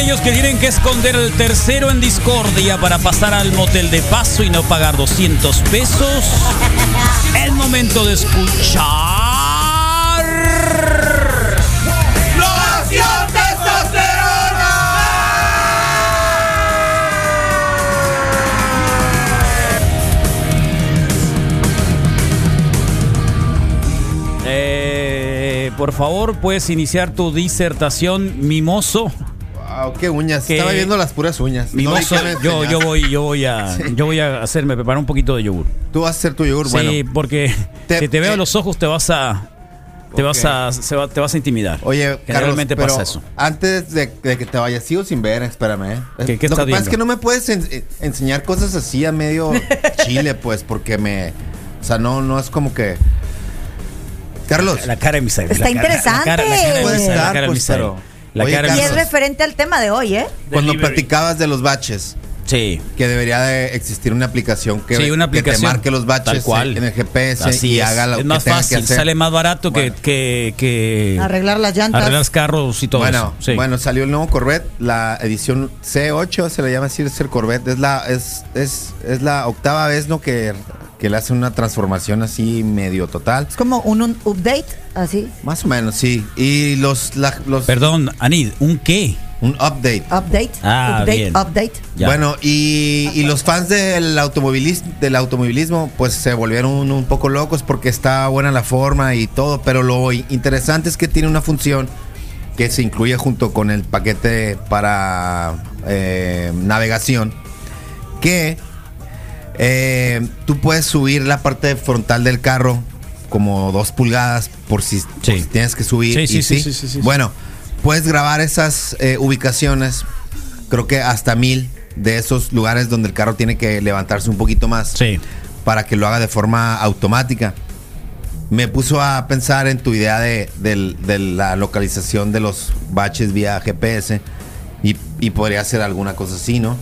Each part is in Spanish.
aquellos que tienen que esconder el tercero en discordia para pasar al motel de paso y no pagar 200 pesos, es momento de escuchar. Eh, por favor, puedes iniciar tu disertación, mimoso. Wow, qué uñas. Que- Estaba viendo las puras uñas. No me yo, yo voy, yo voy a, yo voy a hacerme preparar un poquito de yogur. Tú vas a hacer tu yogur, bueno. Sí, porque Te- si te veo eh, los ojos te vas a, te Ok. vas a, se va- te vas a intimidar. Oye, Carlos, generalmente pero pasa eso. antes de, de que te vayas, sigo sin ver, espérame. ¿eh? ¿Qué- qué Lo estás que pasa es viendo? que no me puedes en- eh, enseñar cosas así a medio chile, pues, porque me... O sea, no, no es como que... Carlos, La cara de Misael. Está la cara- La cara, la cara de Puede estar, pues, pero- La Oye, cara de Y es referente al tema de hoy, ¿eh? cuando Delivery. platicabas de los baches, Sí. que debería de existir una aplicación que, Sí, una que aplicación. te marque los baches Tal cual. en el GPS Así y es. haga lo es que más tenga fácil, que hacer. sale más barato que, Bueno. que, que Arreglar las llantas. arreglar los carros y todo Bueno, eso. Sí. bueno, salió el nuevo Corvette, la edición C8, se le llama así, es el Corvette, es la, es, es, es la octava vez ¿no? que, que le hacen una transformación así medio total. Es como un, un update, así. Más o menos, sí. Y los, la- los Perdón, Anid, ¿un qué? Un update. Update. Ah, update, bien. update. Ya. Bueno, y, y los fans del automovilismo, del automovilismo, pues se volvieron un, un poco locos porque está buena la forma y todo, pero lo interesante es que tiene una función que se incluye junto con el paquete para eh, navegación, que eh, tú puedes subir la parte frontal del carro como dos pulgadas por si, por Sí. si tienes que subir. Sí, sí, y sí, sí, sí, sí. Bueno, puedes grabar esas eh, ubicaciones, creo que hasta mil de esos lugares donde el carro tiene que levantarse un poquito más Sí. para que lo haga de forma automática. Me puso a pensar en tu idea de, la localización de los baches vía GPS y, y podría ser alguna cosa así, ¿no?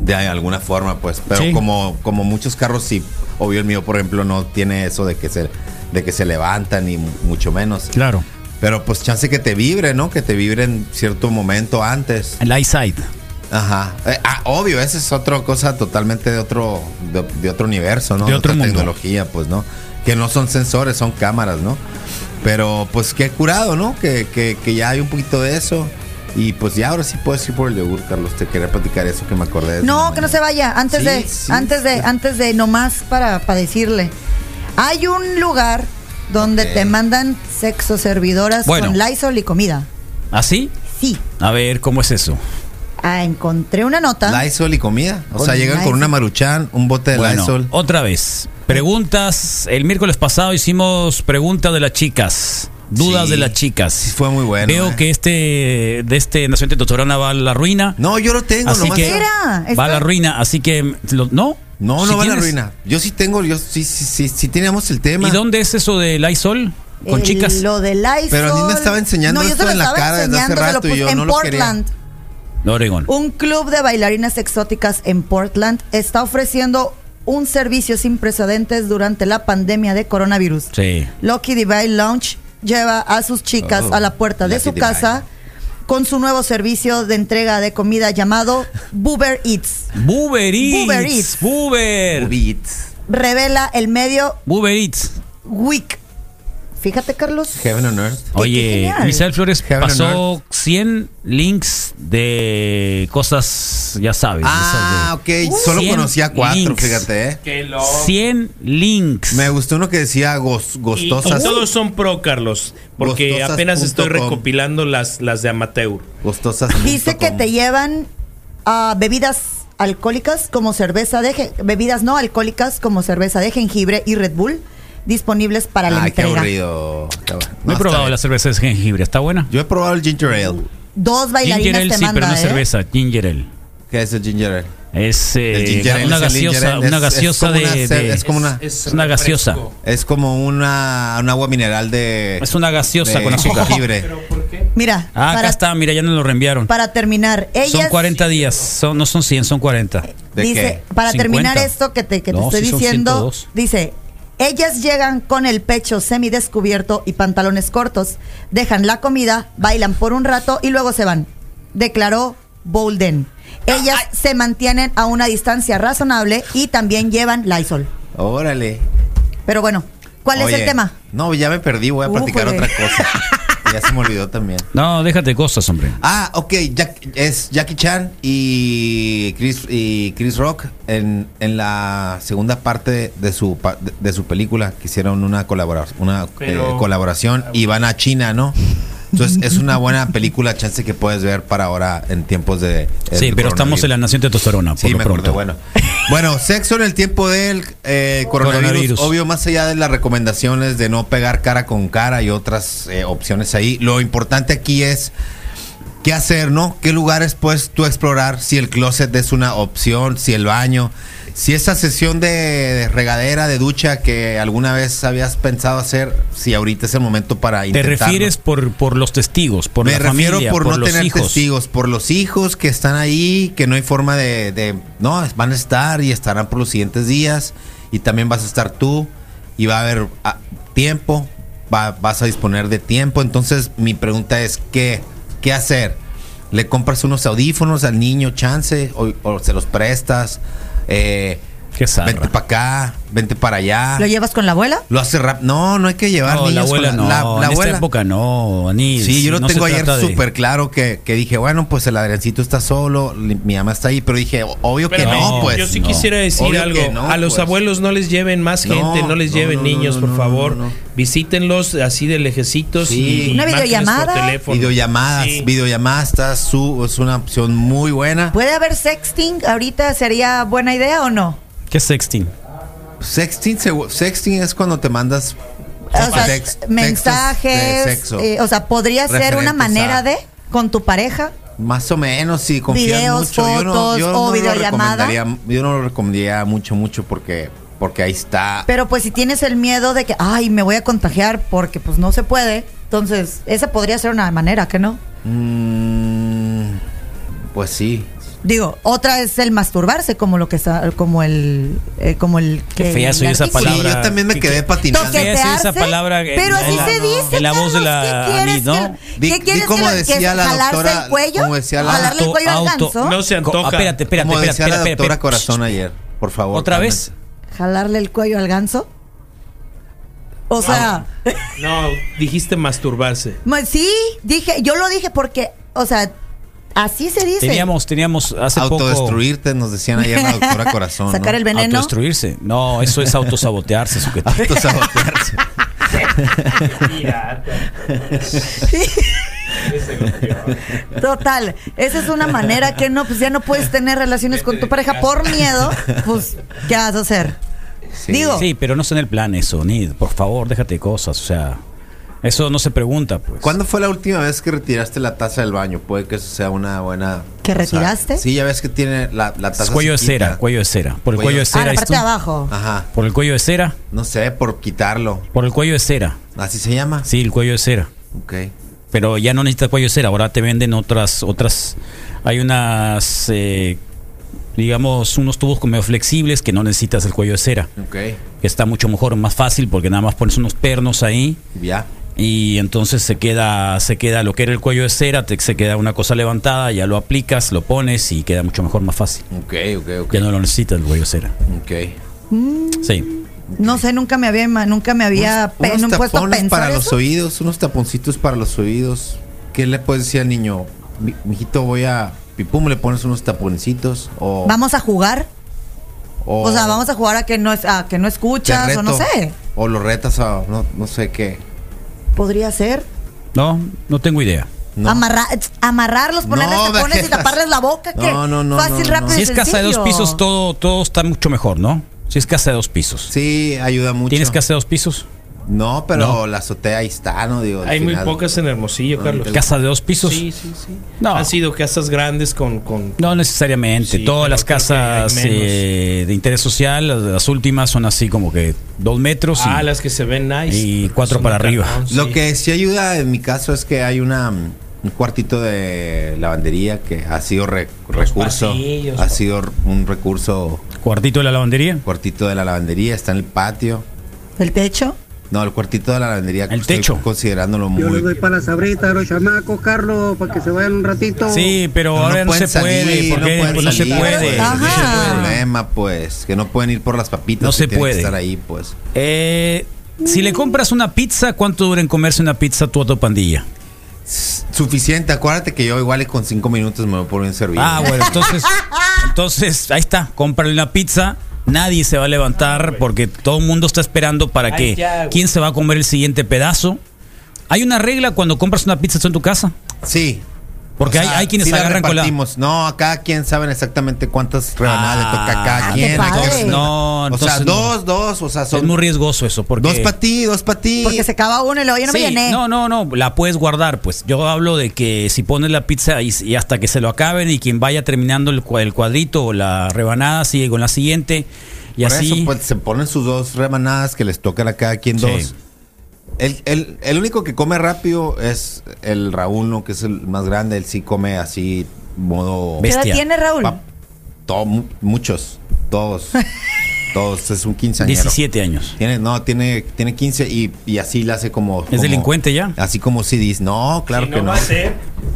De alguna forma, pues. Pero Sí. como, como muchos carros, sí. Obvio, el mío, por ejemplo, no tiene eso de que se, de que se levantan, ni mu- mucho menos. Claro. Pero pues chance que te vibre, ¿no? Que te vibre en cierto momento antes. El eyesight. Ajá. Eh, ah, obvio, esa es otra cosa totalmente de otro, de, de otro universo, ¿no? De otro otra mundo. tecnología, pues, ¿no? Que no son sensores, son cámaras, ¿no? Pero pues qué curado, ¿no? Que, que, que ya hay un poquito de eso. Y pues ya ahora sí puedes ir por el yogur, Carlos. Te quería platicar eso que me acordé. de No, que no se vaya. Antes Sí, de, sí, antes de, antes de nomás para, para decirle. Hay un lugar donde te mandan sexo servidoras Bueno. con Lysol y comida. ¿Así? Sí. A ver, ¿cómo es eso? Ah, encontré una nota. Lysol y comida. O sea, llegan con una maruchan, un bote de Bueno, Lysol. otra vez. Preguntas. El miércoles pasado hicimos preguntas de las chicas. Dudas Sí. de las chicas. Sí, fue muy bueno, Veo eh. que este de este Nación Testosterona va a la ruina. No, yo lo tengo, así nomás. que Era, va a la ruina, así que lo- no. No, Si no va a ruina. Yo sí tengo, yo sí, sí, sí, sí teníamos el tema. ¿Y dónde es eso de Lysol? Con El- chicas. Lo de Lysol. Pero a mí me estaba enseñando no, esto en la cara desde hace rato y yo en no lo quería. Portland. De Oregón. Un club de bailarinas exóticas en Portland está ofreciendo un servicio sin precedentes durante la pandemia de coronavirus. Sí. Lucky Divine Lounge lleva a sus chicas Oh, a la puerta de Lucky su Divine. casa con su nuevo servicio de entrega de comida llamado Boober Eats. Buber Eats. Buber Eats. Beats. Revela el medio Buber Eats. Week. Fíjate, Carlos. Heaven on Earth. qué Oye. Misael Flores Heaven pasó on 100 links de cosas, ya sabes. Ah, ok. Solo 100 conocía cuatro, links. fíjate, ¿eh? Que lo... esas de 100 links. Me gustó uno que decía gos- Y, y gostosas. todos son pro, Carlos. Porque Gostosas apenas estoy com. recopilando las, las de amateur. Gostosas. Dice que te llevan a bebidas alcohólicas como cerveza de bebidas no alcohólicas como cerveza de jengibre y Red Bull disponibles para la qué entrega. aburrido. Qué aburrido. No he probado bien. la cerveza de jengibre, ¿está buena? Yo he probado el ginger ale. Dos Ginger bailarinas ale te sí, manda, pero no es ¿eh? cerveza, ginger ale. ¿Qué es el ginger ale? Es eh, ginger una es ginger gaseosa, ale. una Es- es gaseosa como una de, es como una- es una gaseosa. Es como una, un agua mineral de. Es una gaseosa de con azúcar. jengibre. ¿Pero por qué? Mira, Ah, acá está, mira, ya nos lo reenviaron. para terminar, ellas Son 40 días, son, no son 100, son 40. ¿De dice, qué? para 50. terminar esto que te, que te No, estoy sí diciendo, 102. dice, ellas llegan con el pecho semidescubierto y pantalones cortos, dejan la comida, bailan por un rato y luego se van. declaró Bolden. Ellas se mantienen a una distancia razonable y también llevan Lysol. Órale. Pero bueno, ¿cuál es el tema? No, ya me perdí, voy a platicar otra cosa. ya se me olvidó también. No, déjate cosas, hombre. Ah, ok, Jack- es Jackie Chan y Chris, y Chris Rock en, en la segunda parte de su, pa- de, de su película que hicieron una, colabora- una Pero- eh, colaboración y van a China, ¿no? Entonces es una buena película, chance que puedes ver para ahora en tiempos de... Sí, el pero estamos en la nación testosterona, por Sí, lo me pronto. acordé, bueno. Bueno, sexo en el tiempo del eh, coronavirus. Coronavirus. Obvio, más allá de las recomendaciones de no pegar cara con cara y otras eh, opciones ahí, lo importante aquí es qué hacer, ¿no? ¿Qué lugares puedes tú explorar? Si el closet es una opción, si el baño, si esa sesión de, de regadera, de ducha que alguna vez habías pensado hacer, si ahorita es el momento para Te intentarlo. refieres por, por los testigos, por Me la refiero familia, por, no los tener hijos. testigos, por los hijos que están ahí, que no hay forma de, de- no, van a estar y estarán por los siguientes días y también vas a estar tú y va a haber ah, tiempo, va- vas a disponer de tiempo, entonces mi pregunta es qué, qué hacer. ¿Le compras unos audífonos al niño, chance, o, o se los prestas? Eh, Qué zarra. vente para acá, vente para allá. ¿Lo llevas con la abuela? Lo hace rap. No, no hay que llevar No, la niños con abuela no. la- la en abuela. esta época no, Anís. Sí, yo lo no tengo ayer de- súper claro que, que dije, bueno, pues el Adriancito está solo, mi mamá está ahí, pero dije, obvio que Pero no, no, pues. yo sí no. quisiera decir Obvio algo. no, a los pues. abuelos no les lleven más gente, no les lleven no, niños, no, por favor. no, no. Visítenlos así de lejecitos Sí. y Una videollamada. por teléfono. Videollamadas, Sí. videollamadas está su, es una opción muy buena. ¿Puede haber sexting ahorita? ¿Sería buena idea o no? ¿Qué es sexting? Sexting, se- sexting es cuando te mandas O sea, mensajes. de sexo. eh, o sea, podría ser una manera a- de con tu pareja. Más o menos, si confías Videos, mucho. yo no, fotos yo o no lo videollamada. recomendaría, yo no lo recomendaría mucho, mucho porque, porque ahí está. Pero pues si tienes el miedo de que, ay, me voy a contagiar porque pues no se puede. Entonces, esa podría ser una manera, ¿que no? Mm, pues sí. Digo, otra es el masturbarse, como lo que está, como el, eh, como el Qué que- fea soy el esa palabra. Sí, yo también me ¿Qué- quedé qué- patinando. Toque- esa Toquetearse, palabra pero así la- se dice. en la voz de la ¿qué quieres ¿no? que- ¿Qué quieres como que- que decía la doctora- el cuello? como decía la- jalarle el cuello al. No se Co- antoja. espérate, espérate, Como espérate, decía la doctora espérate. Corazón ayer, por favor. ¿Otra vez? Jalarle el cuello al ganso. O sea, No, dijiste masturbarse. ma- sí, dije, yo lo dije porque, o sea, así se dice. Teníamos, teníamos hace poco... Autodestruirte, nos decían ayer la doctora Corazón. Sacar ¿no? el veneno. Autodestruirse. No, eso es autosabotearse, sujeto. Autosabotearse. Total, esa es una manera que no, pues ya no puedes tener relaciones con tu pareja por miedo, pues, ¿qué vas a hacer? Sí. Digo, Sí, pero no es en el plan eso, ni por favor, déjate de cosas, o sea, eso no se pregunta, pues. ¿Cuándo fue la última vez que retiraste la taza del baño? Puede que eso sea una buena. ¿Que o sea, retiraste? sí, ya ves que tiene la, la Es taza. cuello de cera, cuello de cera. Por el Cuello- cuello de ah, cera. la ¿es parte de abajo. Ajá. Por el cuello de cera. No sé, por quitarlo. Por el cuello de cera. ¿Así se llama? Sí, el cuello de cera. Ok. Pero ya no necesitas cuello de cera, ahora te venden otras, otras, hay unas, eh, digamos, unos tubos como medio flexibles que no necesitas el cuello de cera. Ok. Que está mucho mejor, más fácil, porque nada más pones unos pernos ahí Ya. Y entonces se queda, se queda lo que era el cuello de cera, te, se queda una cosa levantada, ya lo aplicas, lo pones y queda mucho mejor, más fácil. Ok, ok, ok. Ya no lo necesitas el cuello de cera. Ok. Sí. No sé, nunca me había, nunca me había pe- unos no he puesto a pensar para los oídos, unos taponcitos para los oídos. ¿Qué le puedes decir al niño? Mi- Mijito, voy a. Pipum, le pones unos taponcitos. O, Vamos a jugar. o, O sea, vamos a jugar a que no, es- a que no escuchas o no sé. O lo retas a. No, no sé qué. Podría ser. No, no tengo idea. No. Amarra- amarrarlos, ponerles No, tapones y taparles la boca. ¿qué? No, no, no, Fácil, no, rápido Si es casa de dos pisos, todo, todo está mucho mejor, ¿no? Si es casa de dos pisos. Sí, ayuda mucho. ¿Tienes casa de dos pisos? No, pero No. la azotea ahí está, ¿no? Digo, Hay muy pocas en Hermosillo, No, Carlos. ¿Casa de dos pisos? Sí, sí, sí. No. Han sido casas grandes con... con No necesariamente. Sí, Todas las casas eh, de interés social, las, las últimas son así como que dos metros y, ah, las que se ven nice. y cuatro para arriba. cartón, Lo que sí ayuda en mi caso es que hay una un cuartito de lavandería que ha sido re- recurso, pasillos, ha sido un recurso cuartito de la lavandería. cuartito de la lavandería, está en el patio. ¿El techo? No, el cuartito de la lavandería. El estoy techo. Considerándolo Yo muy. les doy para la sabrita a los chamacos, Carlos, para que se vayan un ratito. Sí, pero No, ahora no, pueden se puede, porque pues no se puede. pues, Ajá. problema, pues. Que no pueden ir por las papitas. No se puede. estar ahí, pues. Eh, si le compras una pizza, ¿cuánto dura en comerse una pizza tu tu pandilla? Suficiente. Acuérdate que yo igual y con cinco minutos me voy por bien servido. Ah, bueno, entonces, entonces ahí está, cómprale una pizza. Nadie se va a levantar porque todo el mundo está esperando para Ay, que quién se va a comer el siguiente pedazo. Hay una regla cuando compras una pizza en tu casa, Sí. Porque O hay, sea, hay quienes la agarran con la. No, cada quien saben exactamente cuántas rebanadas le toca a cada Ah, quien. qué padre. entonces- No, o sea, no. dos, dos, o sea, son es muy riesgoso eso porque dos para ti, dos para ti. Porque se acaba uno y luego ya no me Sí, llené. No, no, no, la puedes guardar, pues. Yo hablo de que si pones la pizza y, y hasta que se lo acaben y quien vaya terminando el, el cuadrito o la rebanada sigue con la siguiente y Por así. eso, pues, se ponen sus dos rebanadas que les tocan a cada quien Sí. dos. El, el- el único que come rápido es el Raúl, ¿no? que es el más grande. Él sí come así, modo. ¿Qué edad bestia. tiene Raúl? Todo, muchos, todos. todos, es un quinceañero. 17 años. Tiene, no, tiene, tiene 15 y, y así la hace como. ¿Es como- delincuente ya? Así como si dice. No, claro Si que no. va a ser.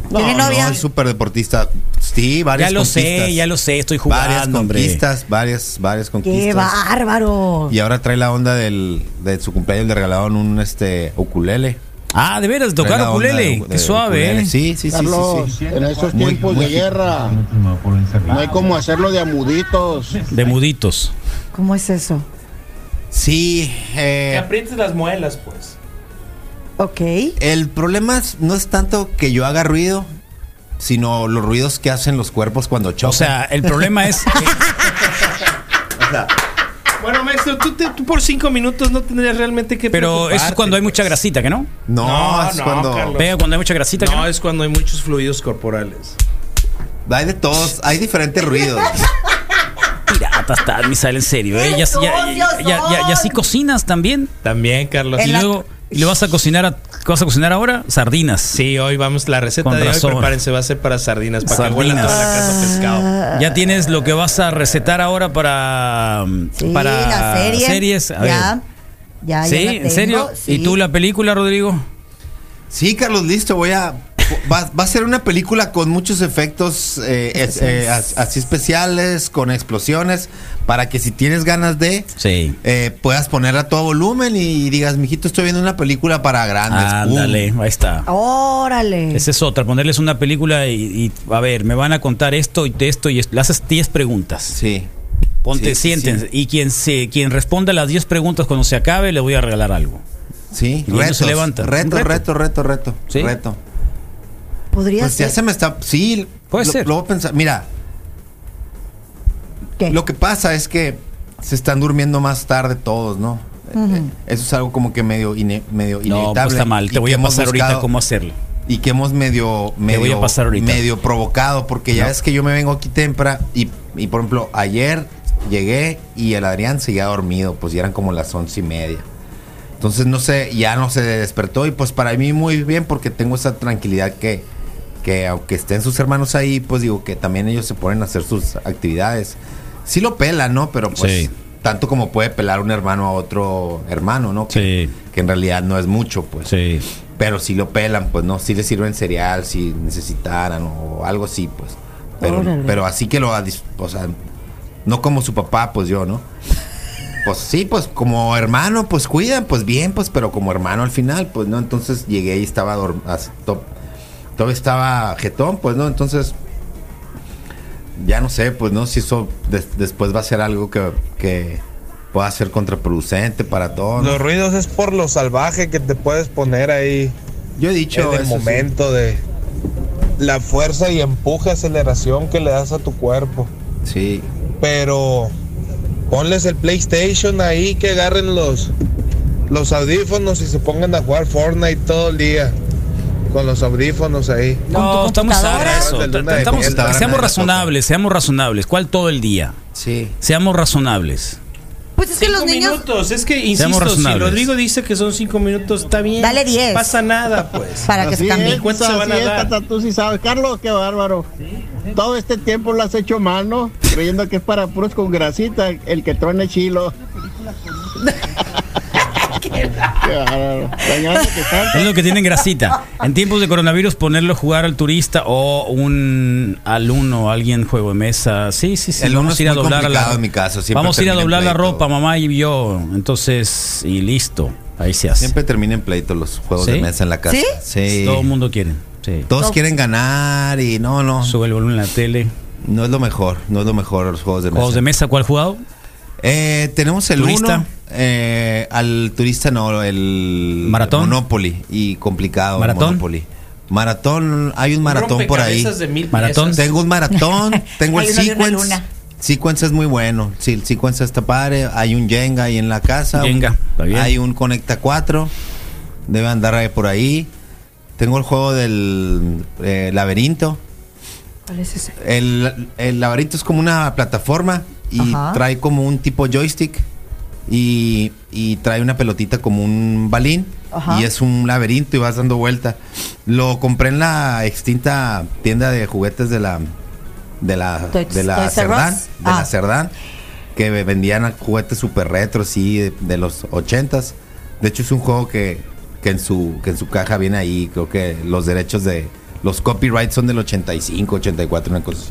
No, ¿Tiene no, novia? es súper deportista. Sí, varias Ya lo conquistas. sé, ya lo sé, estoy Varias jugando, hombre. conquistas, varias, varias conquistas. ¡Qué bárbaro! Y ahora trae la onda del, de su cumpleaños, le regalaron un este ukulele. Ah, de veras, tocar ukulele. Qué suave, ukulele. ¿eh? Sí, sí, sí, Carlos, sí, sí. en estos Muy- tiempos muy de guerra, no hay como hacerlo de amuditos. De muditos. ¿Cómo es eso? Sí, Que eh, aprietes las muelas, pues. Ok. el problema es- no es tanto que yo haga ruido, sino los ruidos que hacen los cuerpos cuando chocan. O sea, el problema es. que- O sea, Bueno, maestro, tú, te- tú por cinco minutos no tendrías realmente que pero eso es cuando hay pues. mucha grasita, ¿que no? no, No, es no, cuando. Pega cuando hay mucha grasita, ¿que No, no? es cuando hay muchos fluidos corporales. hay de todos, hay diferentes ruidos. Pirata estás, Misael, en serio. ¿eh? Ya, ya, ya, ya, ya- ya sí cocinas también. También, Carlos. Y la- luego, ¿y ¿le vas a cocinar a, ¿qué vas a cocinar ahora? Sardinas. Sí, hoy vamos, la receta Con de razón. hoy, prepárense, va a ser para sardinas, para que Sardinas. toda la casa pescado. Ya tienes lo que vas a recetar ahora para, Sí, para la serie. series. A ya. ver. Ya, ya ¿Sí? ¿En serio? sí. ¿Y tú la película, Rodrigo? Sí, Carlos, listo, voy a... Va, va a ser una película con muchos efectos eh, es- eh, as- así especiales, con explosiones, para que si tienes ganas de, Sí. eh, puedas poner a todo volumen y digas, mijito, estoy viendo una película para grandes. Ándale, ¡Pum! ahí está. Órale. Esa es otra, ponerles una película y, y, a ver, me van a contar esto y esto y esto. Le haces 10 preguntas. Sí. Ponte, Sí, sí. Y quien se, quien responda las 10 preguntas cuando se acabe, le voy a regalar algo. Sí, Y retos, se levantan. Reto, reto. reto, reto, reto, Sí. reto. Podría Pues ya ser. se me está... Sí. Puede lo- ser. Lo voy a pensar. Mira, ¿Qué? Lo que pasa es que se están durmiendo más tarde todos, ¿no? Eh, Eso es algo como que medio, ine- medio No, inevitable. pues está mal. Te voy a pasar ahorita cómo hacerlo. Y que hemos medio, medio, voy a pasar ahorita. medio provocado, porque ya es que yo me vengo aquí temprano y, y, por ejemplo, ayer llegué y el Adrián seguía dormido, pues ya eran como las once y media. Entonces, no sé, ya no se despertó y pues para mí muy bien porque tengo esa tranquilidad que, que aunque estén sus hermanos ahí, pues digo que también ellos se ponen a hacer sus actividades. Sí lo pelan, ¿no? Pero pues Sí. tanto como puede pelar un hermano a otro hermano, ¿no? Que, Sí. que en realidad no es mucho, pues. Sí. Pero si lo pelan, pues no, si le sirven cereal si necesitaran o algo así, pues. Pero, Órale. pero así que lo, o sea, no como su papá, pues yo, ¿no? Pues sí, pues como hermano, pues cuidan, pues bien, pues, pero como hermano al final, pues no, entonces llegué y estaba dorm- as- to- todo estaba jetón, pues no, entonces ya no sé, pues no, si eso des- después va a ser algo que, que pueda ser contraproducente para todos. Los ruidos es por lo salvaje que te puedes poner ahí Yo he dicho en el sí. momento de la fuerza y empuje, aceleración que le das a tu cuerpo. sí. Pero ponles el PlayStation ahí, que agarren los, los audífonos y se pongan a jugar Fortnite todo el día. Con los audífonos ahí. ¿Con tu No, computadora? sad eso. Estamos- seamos razonables, seamos razonables. ¿Cuál todo el día? Sí. Seamos razonables. Pues es que Cinco los niños. minutos, es que insisto, si. Rodrigo dice que son cinco minutos, está bien. Dale diez. Pasa nada, pues. Para que se cambie. es. ¿Cuánto se van a dar? Tata, tú sí sabes. Carlos, qué bárbaro. Todo este tiempo lo has hecho mal, ¿no? Creyendo que es para puros con grasita, el que truene chilo. es lo que tienen grasita. En tiempos de coronavirus, ponerlo a jugar al turista o un alumno, alguien juego de mesa. Sí, sí, sí. El vamos a ir a doblar la. Vamos a ir a doblar la ropa, mamá y yo. Entonces, y listo. Ahí se hace. Siempre terminan pleito los juegos de mesa en la casa. ¿Sí? sí. Todo el mundo quiere. Todos, quieren ganar y no, no. Sube el volumen en la tele. No es lo mejor, no es lo mejor los juegos de mesa. ¿Juegos de mesa cuál jugado? Eh, tenemos el 1 eh, al turista no, el ¿Maratón? Monopoly y complicado. ¿Maratón? Monopoly. Maratón, hay un maratón por ahí. Rompecabezas de mil Maratón. piezas. Tengo un maratón, tengo el sequence. Sequence es muy bueno. Sí, el sequence está padre. Hay un Jenga ahí en la casa. Jenga, está bien. Hay un Conecta 4. Debe andar ahí por ahí. Tengo el juego del eh, laberinto. ¿Cuál es ese? El, el laberinto es como una plataforma y Ajá. trae como un tipo joystick y, y trae una pelotita como un balín Ajá. y es un laberinto y vas dando vuelta. Lo compré en la extinta tienda de juguetes de la de la de la. Cerdán, de Ah. la Cerdán, que vendían juguetes super retros sí de, de los ochentas. De hecho es un juego que, que en su que en su caja viene ahí, creo que los derechos de los copyrights son del 85, 84, una cosa.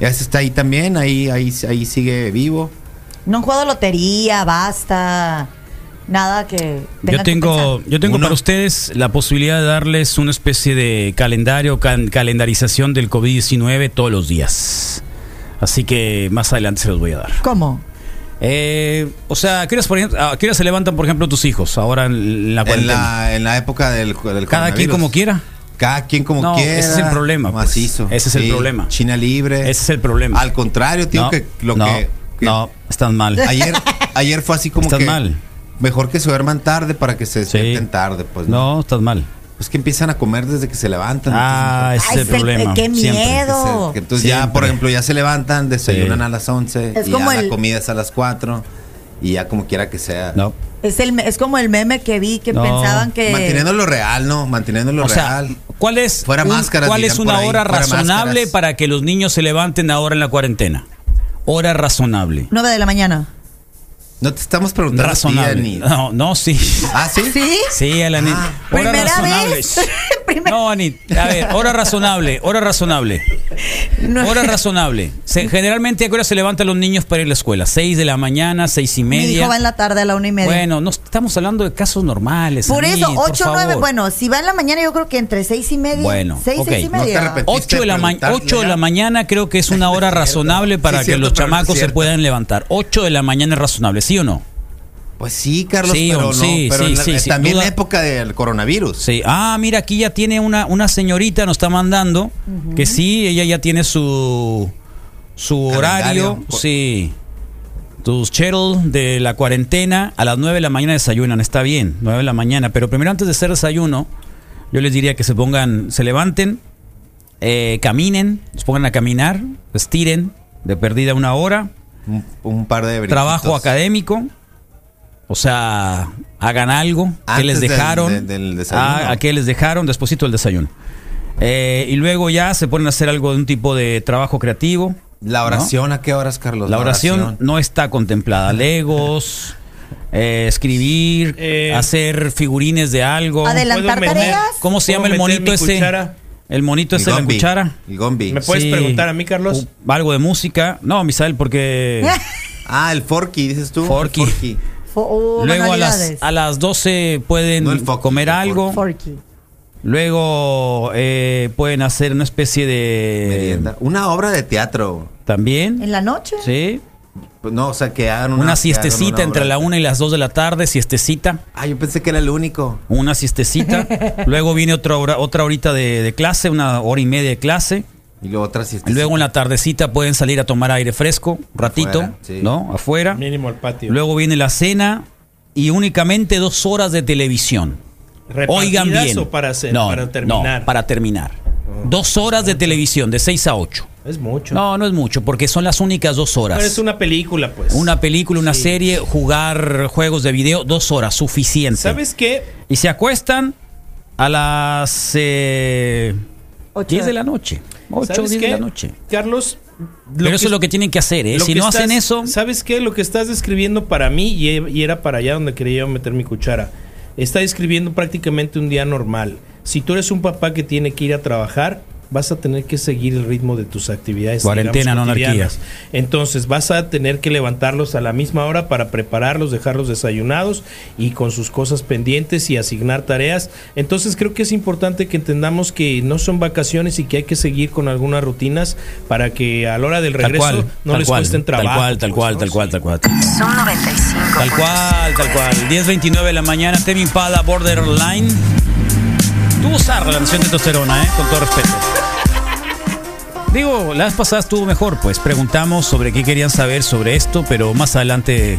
ese está ahí también, ahí ahí ahí sigue vivo. No han jugado lotería, basta. Nada que. Yo que tengo, yo tengo Uno. para ustedes la posibilidad de darles una especie de calendario, can- calendarización del COVID-19 todos los días. Así que más adelante se los voy a dar. ¿Cómo? Eh, o sea, ¿a qué, horas, por ejemplo, a qué horas se levantan, por ejemplo, tus hijos ahora en la En cuarentena? la, en la época del, del Cada quien como quiera. Cada quien como No, quiera. ese es el problema, pues. Macizo. Ese es el problema. China libre. Ese es el problema. Al contrario, tío, no, que lo no, que no, están mal. ayer ayer fue así como Estás que mal. mejor que se duerman tarde para que se despierten tarde, pues no, estás mal. Pues que empiezan a comer desde que se levantan. Ah, ese es el problema. qué siempre. miedo. entonces, que entonces ya, por ejemplo, ya se levantan, desayunan Sí. a las 11 Es y como ya el- la comida es a las 4 y ya como quiera que sea. No. Es, el, es como el meme que vi que No. pensaban que. Manteniendo lo real, ¿no? Manteniendo lo O sea, real. ¿cuál es, Fuera un- máscaras, ¿cuál es una hora razonable para que los niños se levanten ahora en la cuarentena? Hora razonable. 9 de la mañana. No te estamos preguntando Razonable. No, no, sí. ¿Ah, sí? ¿Sí? Sí, Alani. Ah. hora ¿Primera razonable. vez? No, Ani. A ver, hora razonable, hora razonable. No. Hora razonable. Se- generalmente, ¿a qué hora se levantan los niños para ir a la escuela? ¿Seis de la mañana, seis y Mi media? hijo va en la tarde a la una y media. Bueno, no estamos hablando de casos normales. Por eso, 8 o 9, favor. bueno, si va en la mañana, yo creo que entre 6 y media. Bueno, 6, ok. 6 y No media. arrepentimos. 8 de, la ma- preguntar, 8 de la Lea. mañana creo que es una hora razonable para Sí, que cierto, los no chamacos se puedan levantar. 8 de la mañana es razonable, ¿sí o no? Pues sí, Carlos, Sí, pero no. sí, pero sí, en la- sí, sin también duda. la época del coronavirus. Sí. Ah, mira, aquí ya tiene una, una señorita, nos está mandando, que sí, ella ya tiene su, su Calendario. horario. Sí. Tus cheddar de la cuarentena a las 9 de la mañana desayunan, está bien, 9 de la mañana. Pero primero antes de hacer desayuno, yo les diría que se pongan, se levanten, eh, caminen, se pongan a caminar, estiren, de perdida una hora, Un, un par de brinquitos. trabajo académico. O sea, hagan algo. ¿Qué Antes les dejaron? del- del desayuno. Ah, ¿A qué les dejaron? Despuésito del desayuno. Eh, y luego ya se ponen a hacer algo de un tipo de trabajo creativo. La ¿no? oración, ¿a qué horas, Carlos? La oración no está contemplada. Legos, eh, escribir, Eh, hacer figurines de algo. Adelantar ¿Puedo meter- tareas. ¿Cómo se llama el ¿Puedo meter monito ese? cuchara? El monito El ese de la cuchara. El gombi. ¿Me puedes Sí. preguntar a mí, Carlos? U- Algo de música. No, Misael, porque Ah, el forky, dices tú. Forky. El forky. Luego a las, a las 12 pueden No comer algo. Forky. Luego eh, pueden hacer una especie de... Merienda. Una obra de teatro. También. ¿En la noche? Sí. Pues no, o sea, que hagan Una, una. siestecita una entre la 1 y las 2 de la tarde, siestecita. Ah, yo pensé que era el único. Una siestecita. Luego viene otra hora, otra horita de, de clase, una hora y media de clase. Y luego otra Y siestecita. luego en la tardecita pueden salir a tomar aire fresco, un ratito, Afuera, sí. ¿no? Afuera. Mínimo al patio. Luego viene la cena y únicamente dos horas de televisión. Oigan ¿Repartidas bien. o para, hacer, no, para terminar? No, para terminar. Dos horas de televisión, de 6 a 8. Es mucho. No, no es mucho, porque son las únicas dos horas. Pero es una película, pues. Una película, una Sí. serie, jugar juegos de video, dos horas, suficiente. ¿Sabes qué? Y se acuestan a las eh, Ocho. 10 de la noche. 8 o ¿Sabes 10 qué? de la noche. Carlos, Pero eso es lo que tienen que hacer, ¿eh? Si no hacen eso, ¿Sabes qué? Lo que estás describiendo para mí, y, y era para allá donde quería yo meter mi cuchara, está describiendo prácticamente un día normal. Si tú eres un papá que tiene que ir a trabajar, vas a tener que seguir el ritmo de tus actividades. Cuarentena, no anarquía. Entonces vas a tener que levantarlos a la misma hora para prepararlos, dejarlos desayunados y con sus cosas pendientes y asignar tareas. Entonces creo que es importante que entendamos que no son vacaciones y que hay que seguir con algunas rutinas para que a la hora del tal regreso cual, no tal les cual, cuesten tal trabajo. cual, tal cual, tal cual, tal cual. Son 95. Tal cual, tal cual. 10.29 de la mañana, Temi Impala, Borderline. Tú usar la canción de testosterona, ¿eh? Con todo respeto. Digo, la vez pasada estuvo mejor, pues preguntamos sobre qué querían saber sobre esto, pero más adelante,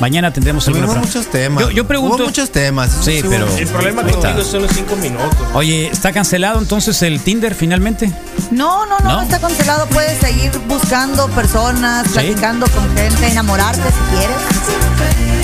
mañana tendremos alguna pre- muchos temas. Yo, yo pregunto. Hubo muchos temas. Sí, hubo- pero- El problema contigo son los cinco minutos. Oye, ¿está cancelado entonces el Tinder finalmente? No, no, no, ¿No? no está cancelado. Puedes seguir buscando personas, ¿Sí? platicando con gente, enamorarte si quieres.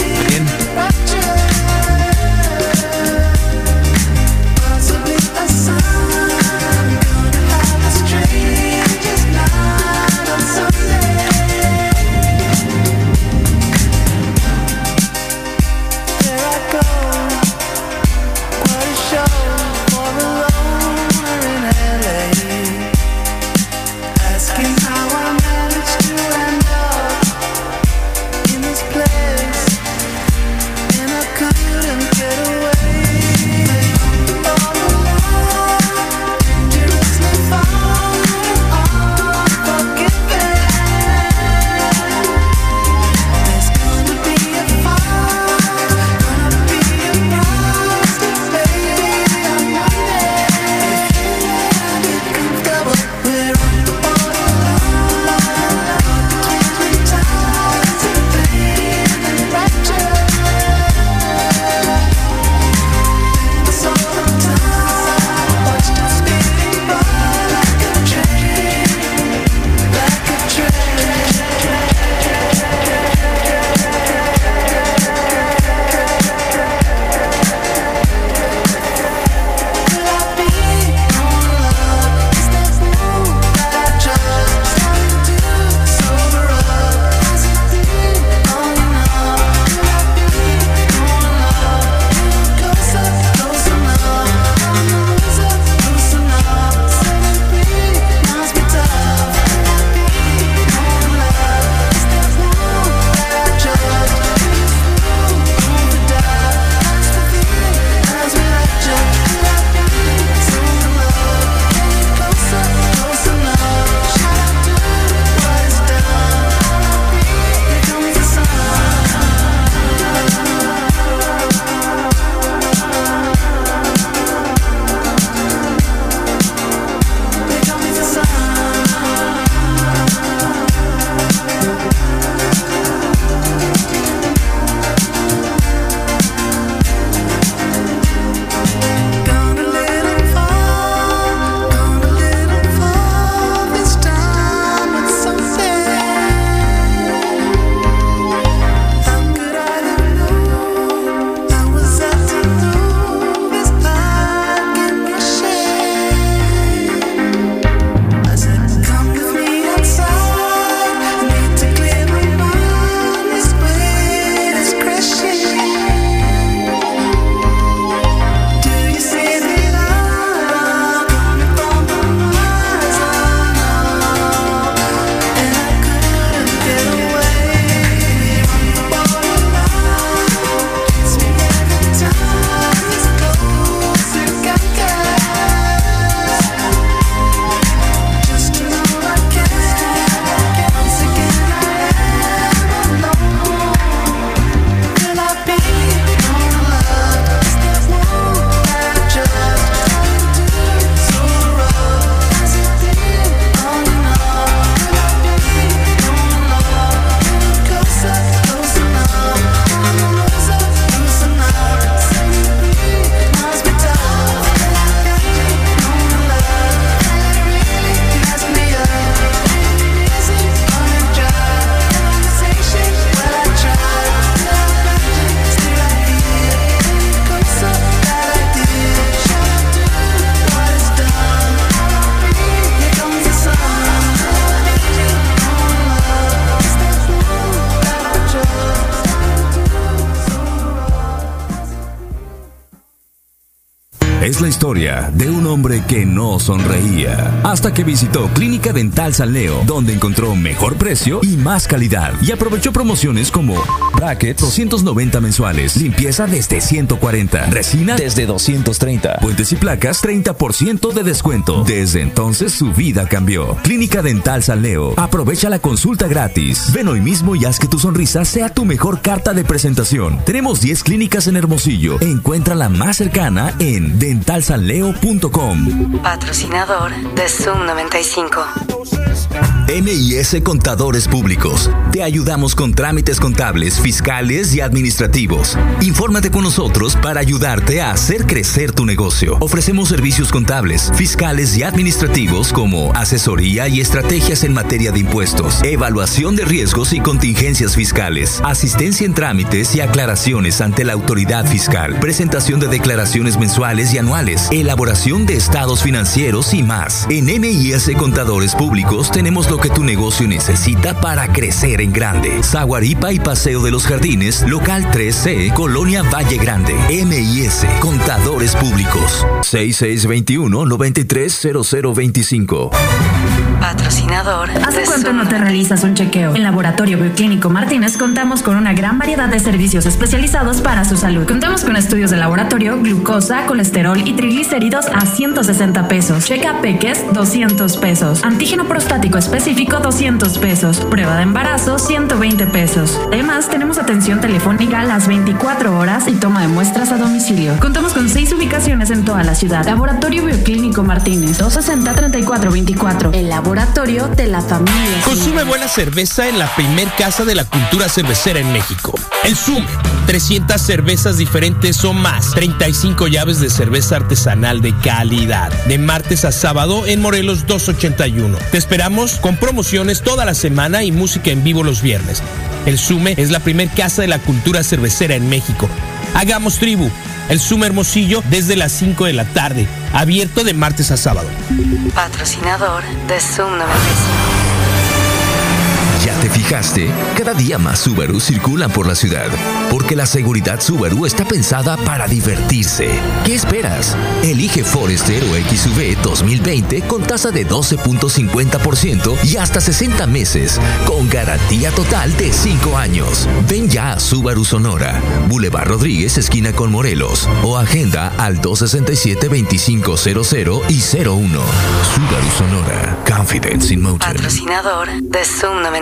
De un hombre que no sonreía hasta que visitó Clínica Dental San Leo, donde encontró mejor precio y más calidad y aprovechó promociones como bracket 290 mensuales, limpieza desde 140, resina desde 230, puentes y placas 30% de descuento. Desde entonces su vida cambió. Clínica Dental San Leo. Aprovecha la consulta gratis. Ven hoy mismo y haz que tu sonrisa sea tu mejor carta de presentación. Tenemos 10 clínicas en Hermosillo. Encuentra la más cercana en dentalsanleo.com. Patrocinador de Zoom 95. MIS Contadores Públicos. Te ayudamos con trámites contables, fiscales y administrativos. Infórmate con nosotros para ayudarte a hacer crecer tu negocio. Ofrecemos servicios contables, fiscales y administrativos como asesoría y estrategias en materia de impuestos, evaluación de riesgos y contingencias fiscales, asistencia en trámites y aclaraciones ante la autoridad fiscal, presentación de declaraciones mensuales y anuales, elaboración de estados financieros y más. En MIS Contadores Públicos tenemos lo que tu negocio necesita para crecer en grande. Zaguaripa y Paseo de los Jardines, local 3C, Colonia Valle Grande. MIS, Contadores Públicos. 6621-930025. Patrocinador ¿Hace cuánto no te realizas un chequeo? En Laboratorio Bioclínico Martínez contamos con una gran variedad de servicios especializados para su salud. Contamos con estudios de laboratorio, glucosa, colesterol y triglicéridos a 160 pesos. Checa Peques, 200 pesos. Antígeno prostático específico, 200 pesos. Prueba de embarazo, 120 pesos. Además, tenemos atención telefónica a las 24 horas y toma de muestras a domicilio. Contamos con seis ubicaciones en toda la ciudad. Laboratorio Bioclínico Martínez, 260-3424. El laboratorio de la familia. Consume buena cerveza en la primer casa de la cultura cervecera en México. El Sume. 300 cervezas diferentes o más. 35 llaves de cerveza artesanal de calidad. De martes a sábado en Morelos 281. Te esperamos con promociones toda la semana y música en vivo los viernes. El Sume es la primer casa de la cultura cervecera en México. Hagamos tribu. El Sume Hermosillo desde las 5 de la tarde. Abierto de martes a sábado. Patrocinador de Zoom 95. ¿Ya te fijaste? Cada día más Subaru circulan por la ciudad, porque la seguridad Subaru está pensada para divertirse. ¿Qué esperas? Elige Forester o XV 2020 con tasa de 12.50% y hasta 60 meses, con garantía total de 5 años. Ven ya a Subaru Sonora, Boulevard Rodríguez, esquina con Morelos, o agenda al 267-2500 y 01. Subaru Sonora, Confidence in Motion. Patrocinador de Zoom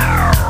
A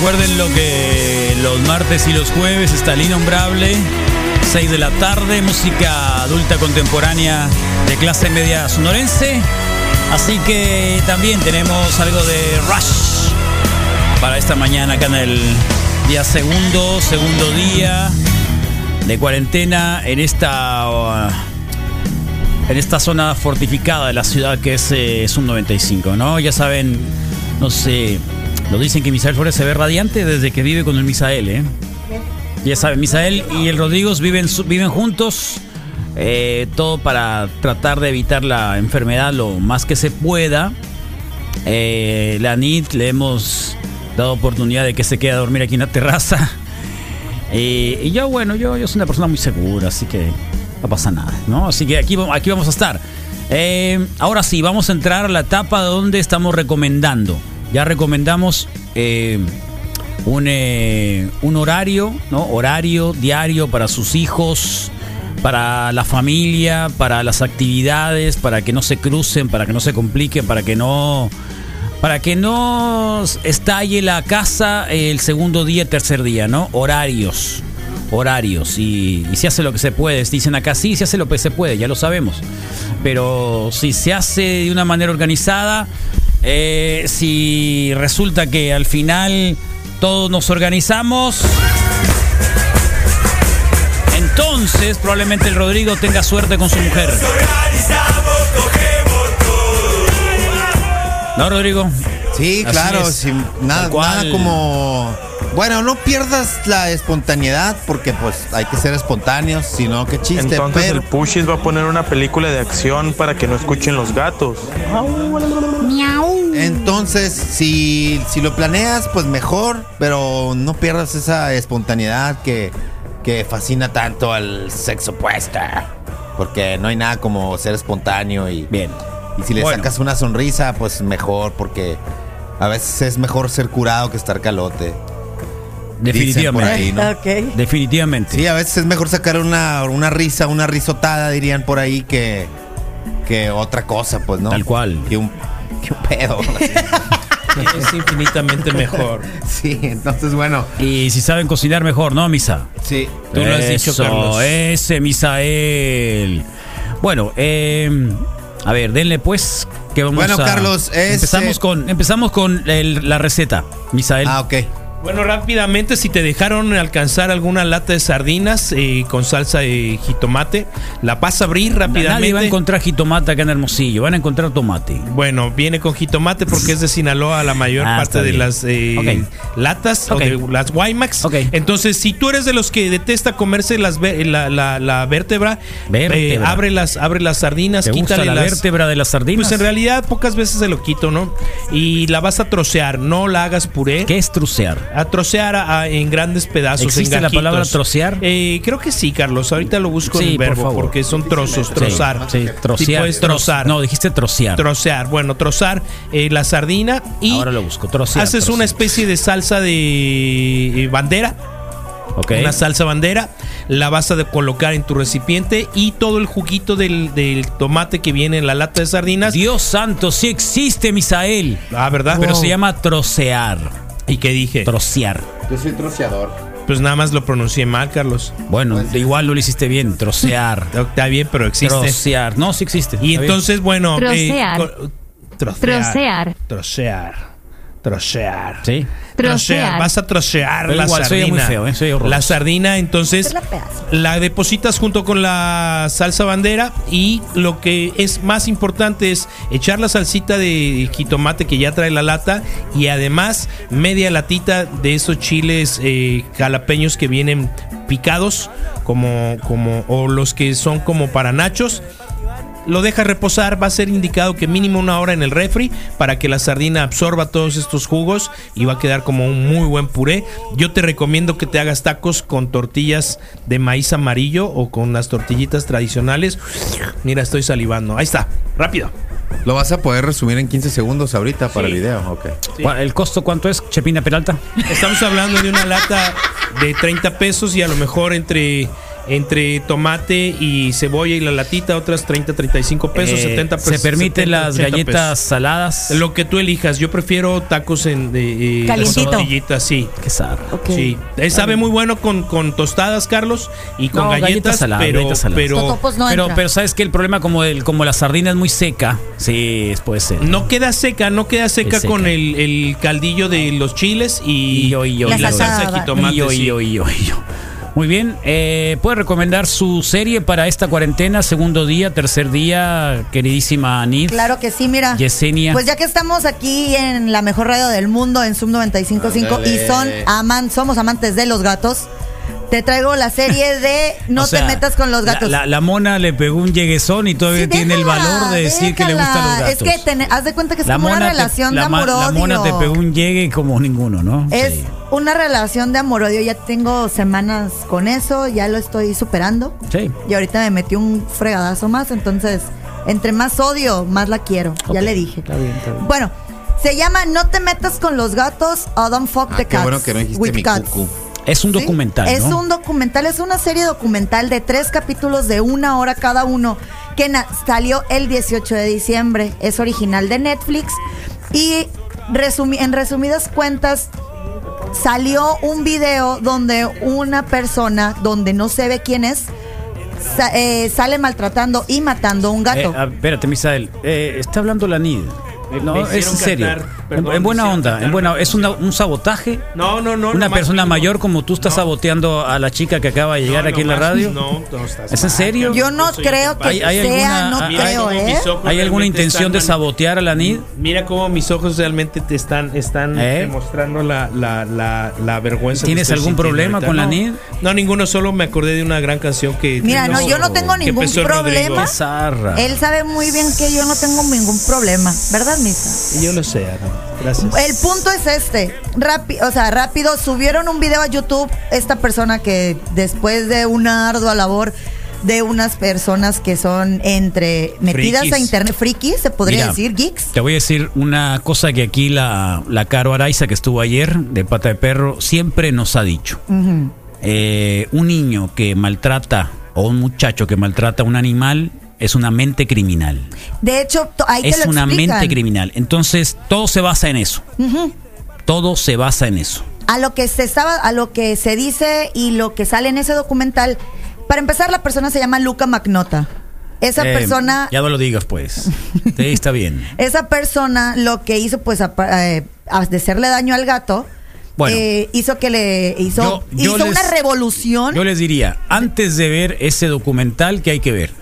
Recuerden lo que los martes y los jueves está el innombrable. 6 de la tarde, música adulta contemporánea de clase media sonorense. Así que también tenemos algo de Rush para esta mañana acá en el día segundo, segundo día de cuarentena en esta en esta zona fortificada de la ciudad que es, eh, es un 95, ¿no? Ya saben, no sé, lo dicen que Misael Flores se ve radiante desde que vive con el Misael, ¿eh? Ya saben, Misael y el Rodríguez viven, viven juntos, eh, todo para tratar de evitar la enfermedad lo más que se pueda. Eh, la NIT le hemos dado oportunidad de que se quede a dormir aquí en la terraza. Eh, y yo, bueno, yo, yo soy una persona muy segura, así que no pasa nada, ¿no? Así que aquí, aquí vamos a estar. Ahora sí, vamos a entrar a la etapa donde estamos recomendando. Ya recomendamos eh, un, eh, un horario, ¿no? Horario diario para sus hijos, para la familia, para las actividades, para que no se crucen, para que no se compliquen, para que no para que no estalle la casa el segundo día, tercer día, ¿no? Horarios. Horarios. Y, y se hace lo que se puede. Dicen acá, sí, se hace lo que se puede, ya lo sabemos. Pero si se hace de una manera organizada, eh, si resulta que al final todos nos organizamos, entonces probablemente el Rodrigo tenga suerte con su mujer. ¿No, Rodrigo? Sí, Así claro, sin- nada, Tal cual. nada como... Bueno, no pierdas la espontaneidad porque pues hay que ser espontáneos, sino que chiste, Entonces pero... el Pushis va a poner una película de acción para que no escuchen los gatos. Entonces, si, si lo planeas, pues mejor, pero no pierdas esa espontaneidad que, que fascina tanto al sexo opuesto. Porque no hay nada como ser espontáneo y... Bien. Y si le Bueno. sacas una sonrisa, pues mejor, porque a veces es mejor ser curado que estar calote. Definitivamente. ahí, ¿no? Ok. Definitivamente. Sí, a veces es mejor sacar una, una risa, una risotada, dirían por ahí, que, que otra cosa, pues, ¿no? Tal cual. Que un, que un pedo. Es infinitamente mejor. sí, entonces, bueno. Y si saben cocinar mejor, ¿no, Misa? Sí. Tú lo has dicho, Eso, Carlos. Ese Misael. Bueno, eh, a ver, denle pues que vamos Bueno, a- Carlos, es, empezamos eh, con empezamos con el- la receta, Misael. Ah, ok. Bueno, rápidamente, si te dejaron alcanzar alguna lata de sardinas eh, con salsa de jitomate, la vas a abrir rápidamente. Nadie va a encontrar jitomate acá en Hermosillo, van a encontrar tomate. Bueno, viene con jitomate porque es de Sinaloa la mayor Ah, parte de las eh, latas o de las Wimax. Entonces, si tú eres de los que detesta comerse las la, la- la vértebra, eh, abre las abre las sardinas, ¿Te gusta quítale la las vértebra de las sardinas? Pues en realidad pocas veces se lo quito, ¿no? Y la vas a trocear, no la hagas puré. ¿Qué es trucear? A trocear a- a- en grandes pedazos. ¿Existe en la palabra trocear? Eh, creo que sí, Carlos. Ahorita lo busco Sí, en el verbo porque son trozos, trozar. Sí, sí, trocear. Sí, trozar. No, dijiste trocear. Trocear, bueno, trozar eh, la sardina y Ahora lo busco, trocear. haces una especie de salsa de eh, bandera. Ok. Una salsa bandera, la vas a colocar en tu recipiente y todo el juguito del, del tomate que viene en la lata de sardinas. Dios santo, sí existe, Misael. Ah, ¿verdad? Pero se llama trocear. ¿Y qué dije? Trocear. Yo soy troceador. Pues nada más lo pronuncié mal, Carlos. Bueno, de igual lo hiciste bien, trocear. Está bien, pero existe. Trocear. No, sí existe. Y Está bien. entonces, bueno. eh, Trocear. trocear. Trocear. Trocear. Trocear. Sí. Trocear. Vas a trocear Pero la igual, soy sardina. muy feo, ¿eh? Soy la sardina, entonces, la la depositas junto con la salsa bandera. Y lo que es más importante es echar la salsita de jitomate que ya trae la lata. Y además, media latita de esos chiles eh, jalapeños que vienen picados, como, como, o los que son como para nachos lo dejas reposar, va a ser indicado que mínimo una hora en el refri para que la sardina absorba todos estos jugos y va a quedar como un muy buen puré. Yo te recomiendo que te hagas tacos con tortillas de maíz amarillo o con las tortillitas tradicionales. Mira, estoy salivando. Ahí está, rápido. Lo vas a poder resumir en 15 segundos ahorita para el video, ok. ¿Cuál- ¿El costo cuánto es, Chepina Peralta? Estamos hablando de una lata de 30 pesos y a lo mejor entre entre tomate y cebolla y la latita, otras 30, 35 pesos, Eh, 70 pesos. ¿Se permiten 70, las 80 galletas pesos. saladas? Lo que tú elijas. Yo prefiero tacos en de, eh, sí. Qué Eh, sabe muy bueno con, con tostadas, Carlos, y con No, galletas galletas, saladas, pero, galletas saladas. pero Totopos no pero, entra. pero sabes que el problema como el, como la sardina es muy seca, sí, puede ser. no queda seca, no queda seca, seca. con el, el caldillo de los chiles y, Y yo, y yo, La y la yo. salsa de va- jitomate. Y yo, y sí. Muy bien, eh, ¿puede recomendar su serie para esta cuarentena? Segundo día, tercer día, queridísima Anid. Claro que sí, mira. Yesenia. Pues ya que estamos aquí en la mejor radio del mundo, en Sub 95.5, y son aman, somos amantes de los gatos, te traigo la serie de No O sea, te metas con los gatos. La, la mona le pegó un lleguesón y todavía Sí, tiene el valor de decir que le gustan los gatos. Es que ten- haz de cuenta que es la como una te- relación la de amor La mona te pegó un llegue como ninguno, ¿no? Es Sí. una relación de amor-odio. Ya tengo semanas con eso, ya lo estoy superando. Sí. Y ahorita me metí un fregadazo más, entonces, entre más odio, más la quiero. Ya le dije. Está bien, está bien. Bueno, se llama No te metas con los gatos o Don't fuck Ah, the qué cats. bueno que no dijiste with mi cats. cucu. Es un ¿Sí? documental, Es un documental, es una serie documental de tres capítulos de una hora cada uno que salió el 18 de diciembre. Es original de Netflix y resumi- en resumidas cuentas salió un video donde una persona, donde no se ve quién es, sa- eh, sale maltratando y matando a un gato. Eh, espérate, Misael. Eh, está hablando la NID. Me- No, me es en serio. cantar, En- perdón, en, buena onda, cantar en buena, una es una- un sabotaje. No, no, no. una persona mayor como tú estás No. saboteando a la chica que acaba de llegar No, aquí en la radio. No, no, estás ¿Es en serio? Yo no creo que ¿Hay- hay sea, alguna- no hay- creo, ¿eh? ¿Hay alguna intención de sabotear a la NID? Mira cómo mis ojos realmente te están, están ¿Eh? demostrando la, la, la, la vergüenza. ¿Tienes algún problema con la No, NID? No, ninguno, solo me acordé de una gran canción que. Mira, no, yo no tengo ningún problema. Él sabe muy bien que yo no tengo ningún problema, ¿verdad, Misa? Y Yo lo sé, Ana. Gracias. El punto es este, Rápido, o sea, rápido, subieron un video a YouTube esta persona que después de una ardua labor de unas personas que son entre metidas Frikis. a internet, frikis, se podría Mira, decir, geeks. Te voy a decir una cosa que aquí la, la Caro Araiza, que estuvo ayer, de pata de perro, siempre nos ha dicho. Eh, un niño que maltrata o un muchacho que maltrata a un animal es una mente criminal. De hecho, ahí es te lo una explican. mente criminal. Entonces, todo se basa en eso. Todo se basa en eso. A lo que se estaba, a lo que se dice y lo que sale en ese documental, para empezar la persona se llama Luca Magnota. Esa Eh, persona Ya no lo digas, pues. Sí, está bien. Esa persona lo que hizo, pues, eh, a- de hacerle daño al gato, Bueno. eh, hizo que le hizo, Yo- yo hizo les- una revolución. Yo les diría, antes de ver ese documental, ¿qué hay que ver?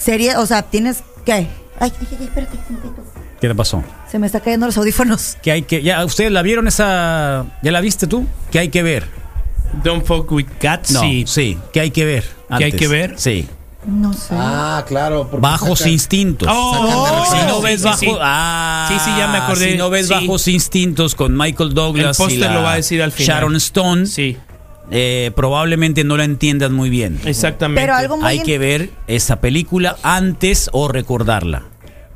Sería, o sea, tienes que. Ay, ay, ay, espérate, tantito. ¿Qué te pasó? se me está cayendo los audífonos. ¿Qué hay que ya ustedes la vieron esa ya la viste tú? ¿Qué hay que ver? Don't fuck with cats. No, sí. sí, ¿qué hay que ver? ¿Qué hay que ver? Sí. No sé. Ah, claro. Bajos sacan- instintos. Oh, si no sí, ves sí, bajo, sí. ah, Sí, sí, ya me acordé. Si no ves Sí. bajos instintos con Michael Douglas El y la lo va a decir al final. Sharon Stone, Sí, eh, probablemente no la entiendas muy bien. exactamente. Pero algo muy Hay que ver esa película antes o recordarla.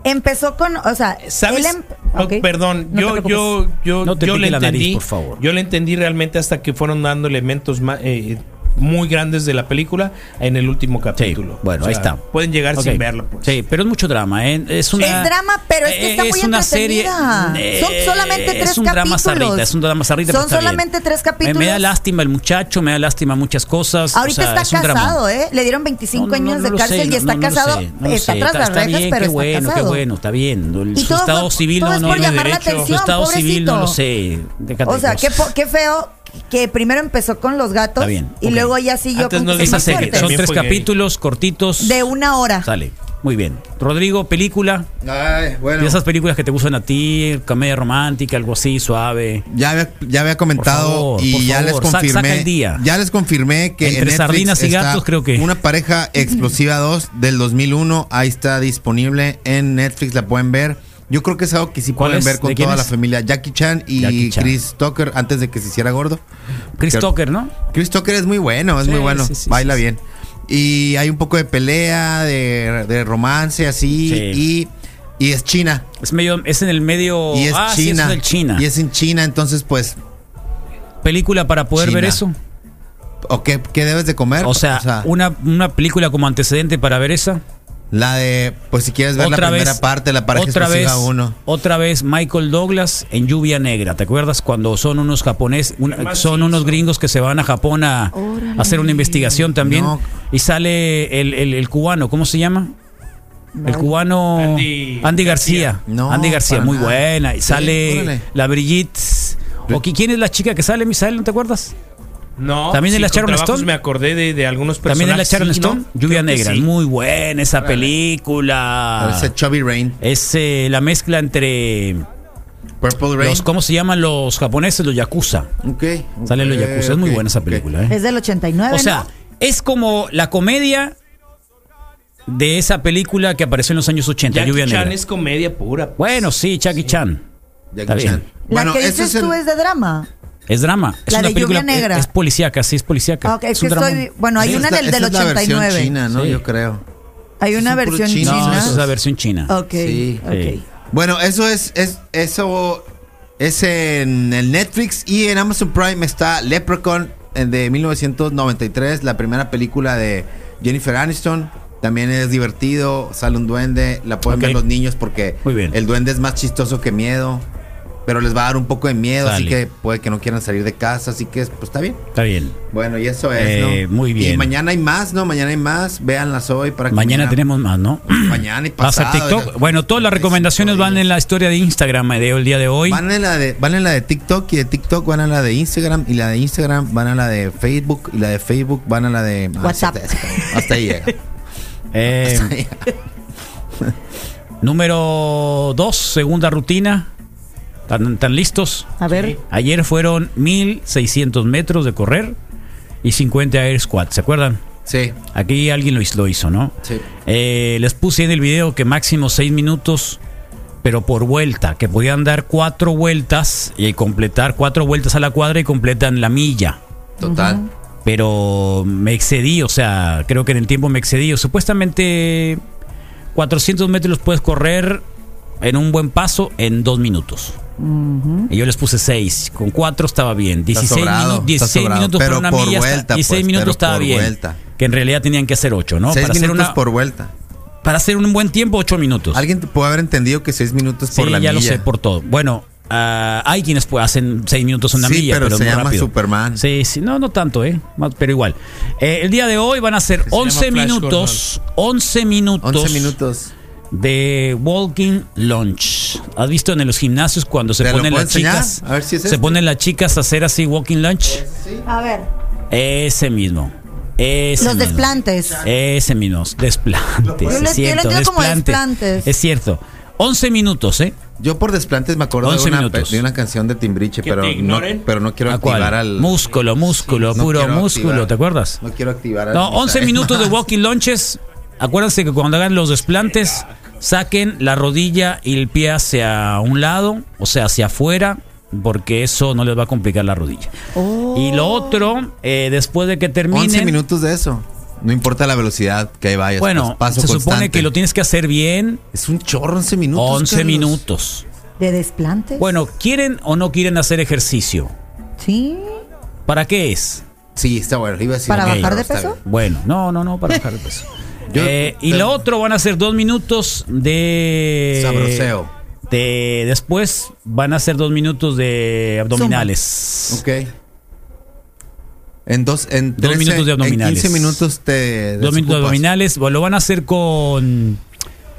empezó con, o sea, ¿Sabes? él em- Oh, perdón, No yo, yo, yo, No yo le nariz, entendí. por favor. Yo le entendí realmente hasta que fueron dando elementos ma- eh, muy grandes de la película en el último capítulo. bueno, O ahí sea, está. Pueden llegar Ok. sin verlo, pues. Sí, pero es mucho drama, ¿eh? Es una es drama, pero es que está eh, muy es una serie eh, Son solamente tres es un drama capítulos. zarrita, es un drama zarrita, pero Son está bien. solamente tres Me, capítulos. me da lástima el muchacho, me da lástima muchas cosas. Ahorita o sea, es está un drama. casado, ¿eh? Le dieron 25 No, no, años no de cárcel sé, y está casado. sé, no lo está sé. tras las rejas, bien, pero qué está bueno, casado. qué bueno, está bien. Y Su todo es estado civil no, es no. Su estado civil no lo sé. O sea, qué feo que primero empezó con los gatos Está bien, y luego ya siguió Antes con no Esa serie, son tres capítulos cortitos. de una hora. Sale. Muy bien. Rodrigo, película. Ay, bueno. De esas películas que te gustan a ti, comedia romántica, algo así, suave. Ya había, ya había comentado favor, y ya favor, les confirmé. saca el día. Ya les confirmé que Entre en Netflix sardinas y está gatos, creo que. Una pareja explosiva 2 del 2001. Ahí está disponible en Netflix. La pueden ver. Yo creo que es algo que sí ¿Cuál pueden es? ver con ¿De quién toda la familia. Jackie Chan y Jackie Chan. Chris Tucker antes de que se hiciera gordo. Chris Tucker, ¿no? Chris Tucker es muy bueno, es Sí, muy bueno. sí, sí, Baila bien. Y hay un poco de pelea, de, de romance así. Sí. Y, y es China. Es medio, es en el medio. Y es ah, China. es del China. Y es en China, entonces pues película para poder China. ver eso. ¿O qué, qué debes de comer? O sea, una, una película como antecedente para ver esa. La de, pues si quieres ver la primera parte, la pareja otra vez, uno. Otra vez Michael Douglas en Lluvia Negra. ¿Te acuerdas cuando son unos japoneses, una- son unos gringos que se van a Japón a, a hacer una investigación también? No. Y sale el, el- el cubano, ¿cómo se llama? El cubano Andy Andy, García. No, Andy García, muy nada. buena. Y sale la Brigitte. ¿O qui- quién es la chica que sale, Misael? ¿No te acuerdas? No, También sí, de la con Sharon Stone. Me acordé de, de algunos También personajes. es la Sharon sí, Stone. ¿no? Lluvia Negra. sí. Muy buena esa película. Parece Chubby Rain. Es eh, la mezcla entre Purple Rain. los, ¿cómo se llaman los japoneses? Los yakuza. Ok. Salen los yakuza. Es muy buena esa película. ¿eh? Es del 89, O sea, ¿no? es como la comedia de esa película que apareció en los años 80, Jackie Lluvia Chan Negra. es comedia pura. Bueno, sí, Jackie Chan. Jackie Está bien. Chan. La Bueno, que eso dices es tú el- es de drama. Es drama. Es La una de película Lluvia Negra. Es, es policíaca, sí, es policíaca. Ah, ok, es que estoy. Bueno, hay una es la- del, del esa es la versión 89. china, ¿no? Sí. Yo creo. Hay una versión chino. china. No, esa es la versión china. Ok. Sí. ok. Sí. Bueno, eso es, es eso es en el Netflix y en Amazon Prime está Leprechaun eh, de 1993, la primera película de Jennifer Aniston. También es divertido, sale un duende, la pueden Ok. ver los niños porque Muy bien. el duende es más chistoso que miedo, pero les va a dar un poco de miedo, así que puede que no quieran salir de casa, así que pues está bien. Está bien. Bueno, y eso es, Eh, ¿no? muy bien. Y mañana hay más, ¿no? Mañana hay más, véanlas hoy para que Mañana tenemos más, ¿no? mañana y Vas a pasado. TikTok. Bueno, todas las recomendaciones van en la historia de Instagram de el día de hoy. Van en, la de, van en la de TikTok y de TikTok van a la de Instagram y la de Instagram van a la de Facebook y la de Facebook van a la de ah, WhatsApp. hasta- Hasta ahí llega. Eh, Hasta ahí llega. número 2, segunda rutina. ¿Están, están listos? A ver. Ayer fueron 1600 metros de correr y 50 air squats, ¿se acuerdan? Sí, Aquí alguien lo hizo, lo hizo, ¿no? sí. Eh, les puse en el video que máximo 6 minutos, pero por vuelta, que podían dar cuatro vueltas y completar cuatro vueltas a la cuadra y completan la milla. Total. Pero me excedí, o sea, creo que en el tiempo me excedí. Supuestamente 400 metros puedes correr en un buen paso en dos minutos. Y yo les puse 6. Con 4 estaba bien. 16, sobrado, minu- 16 está sobrado. minutos Pero por una por milla. está- vuelta, 16 pues, minutos pero estaba por bien. vuelta. Que en realidad tenían que hacer 8, ¿no? Seis para hacer, minutos una, por vuelta. para hacer un buen tiempo, 8 minutos. Alguien puede haber entendido que seis minutos Sí, por la ya lo milla. sé, por todo. Bueno, ah, hay quienes pues, hacen 6 minutos en una Sí, milla, pero pero, se muy llama rápido. Superman. Sí, sí, no, no tanto, ¿eh? Pero igual. Eh, el día de hoy van a ser se llama 11 Flash minutos. 11 minutos. 11 minutos. De walking lunch. ¿Has visto en los gimnasios cuando se ¿Te lo ponen las enseñar? chicas? A ver si es se este. ponen las chicas a hacer así walking lunch. A ver. Ese mismo. Ese Los mismo. desplantes. Ese mismo. Desplantes. Yo le- yo es cierto. entiendo como desplante. desplantes. Es cierto. 11 minutos, ¿eh? Yo por desplantes me acuerdo de 11 una, minutos. de una canción de Timbriche, ¿Que pero no, pero no quiero activar al. Músculo, músculo, puro músculo, activar. ¿te acuerdas? No quiero activar al. No, 11 Misael minutos de walking lunches. Acuérdense que cuando hagan los desplantes, saquen la rodilla y el pie hacia un lado, o sea, hacia afuera, porque eso no les va a complicar la rodilla. Oh. Y lo otro, eh, después de que terminen. 11 minutos de eso. No importa la velocidad que ahí vayas. Bueno, pues, paso se supone constante. que lo tienes que hacer bien. Es un chorro, 11 minutos. 11 Carlos. minutos. ¿De desplantes? Bueno, ¿quieren o no quieren hacer ejercicio? Sí. ¿Para qué es? Sí, está bueno. Iba a decir ¿Para bajar de peso? Bueno, no, no, no, para bajar de peso. Eh, y lo otro van a ser dos minutos de. Sabroseo. De, después van a ser dos minutos de abdominales. Ok. En dos, en Dos 13, minutos de abdominales. En 15 minutos te. Dos minutos de abdominales. Lo van a hacer con.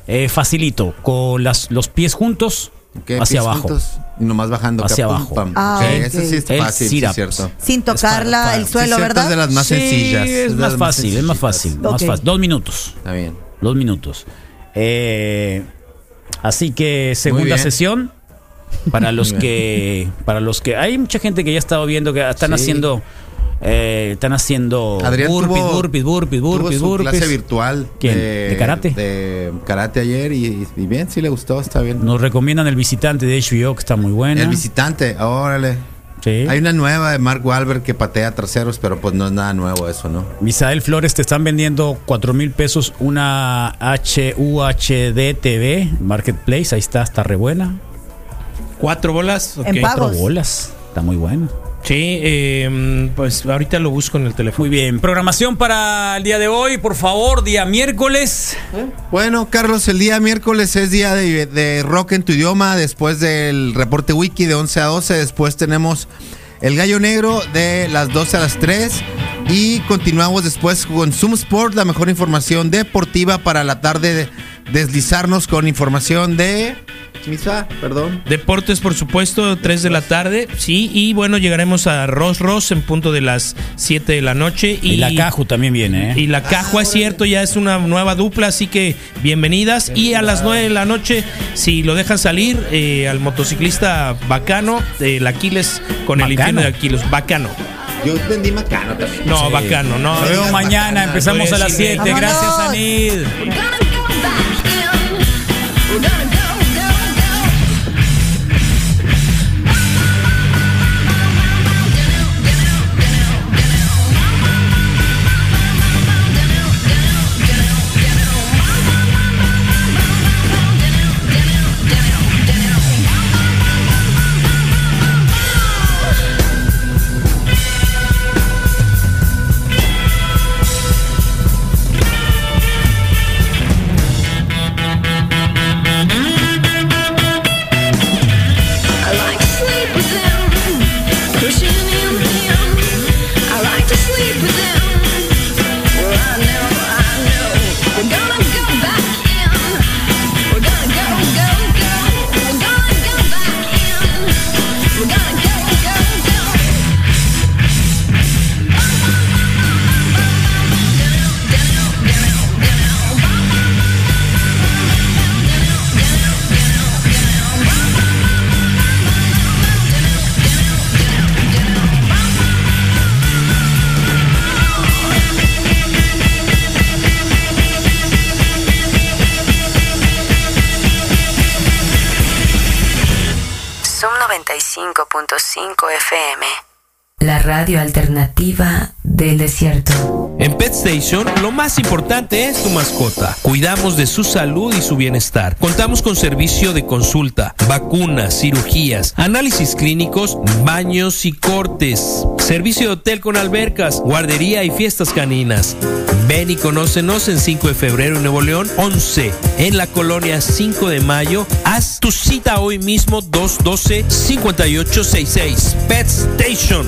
eh, facilito. Con las, los pies juntos Hacia abajo. juntos y nomás bajando. Hacia acá, pum, abajo. pam. Ah. Eso sí es El fácil, sí, es cierto. Sin tocarla para- el suelo, Sí, ¿verdad? Es de las más Sí, sencillas. Es más fácil, es más fácil. Más fácil. Dos minutos. Está bien. Dos minutos. Eh, así que segunda sesión. Para los que. Para los que. Hay mucha gente que ya ha estado viendo que están Sí. haciendo. Eh, están haciendo Adrián burpees, tuvo- burpees, burpees, Tuvo burpees, su burpees. clase virtual. ¿Quién? ¿De karate? De karate ayer y, y bien, sí le gustó, está bien. Nos recomiendan el visitante de HBO, que está muy buena. El visitante, órale. Sí. Hay una nueva de Mark Wahlberg que patea traseros, pero pues no es nada nuevo eso, ¿no? Misael Flores te están vendiendo 4 mil pesos una HUHD TV Marketplace. Ahí está, está re buena. ¿Cuatro bolas? Ok. En pago. Cuatro Pagos. bolas. Está muy buena. Sí, eh, pues ahorita lo busco en el teléfono. Muy bien. Programación para el día de hoy, por favor, día miércoles. Bueno, Carlos, el día miércoles es día de, de rock en tu idioma. Después del reporte wiki de 11 a 12. Después tenemos el gallo negro de las 12 a las 3. Y continuamos después con Zoom Sport, la mejor información deportiva para la tarde. de- deslizarnos con información de. Misa, perdón. Deportes, por supuesto, 3 de la tarde. Sí, y bueno, llegaremos a Ross Ross en punto de las 7 de la noche. Y, la Caju también viene, ¿eh? Y la Cajua es cierto, ya es una nueva dupla, así que bienvenidas. Y a las 9 de la noche, si lo dejan salir, eh, al motociclista bacano, el Aquiles con el Bacano. infierno de Aquiles, bacano. Yo entendí macano también. No, Sí. bacano, no. Nos vemos mañana, empezamos a las 7. Vámonos. Gracias, Anid. Oh, damn it. 95.5 FM. Radio alternativa del desierto. En Pet Station, lo más importante es tu mascota. Cuidamos de su salud y su bienestar. Contamos con servicio de consulta, vacunas, cirugías, análisis clínicos, baños y cortes. Servicio de hotel con albercas, guardería y fiestas caninas. Ven y conócenos en 5 de febrero en Nuevo León, 11 en la colonia 5 de mayo. Haz tu cita hoy mismo 212-5866. Pet Station.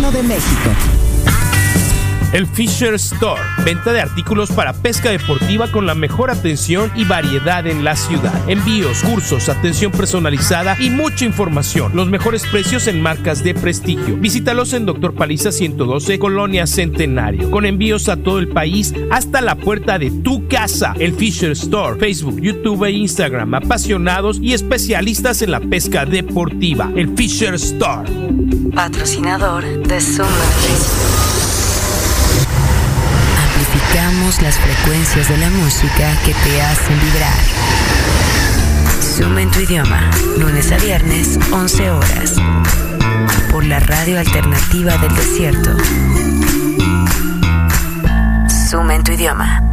de México. El Fisher Store, venta de artículos para pesca deportiva con la mejor atención y variedad en la ciudad. Envíos, cursos, atención personalizada y mucha información. Los mejores precios en marcas de prestigio. Visítalos en Doctor Paliza 112, Colonia Centenario, con envíos a todo el país hasta la puerta de tu casa. El Fisher Store, Facebook, YouTube e Instagram, apasionados y especialistas en la pesca deportiva. El Fisher Store. Patrocinador de Zoom 95. Amplificamos las frecuencias de la música que te hacen vibrar. Zoom en tu idioma. Lunes a viernes, 11 horas. Por la radio alternativa del desierto. Zoom en tu idioma.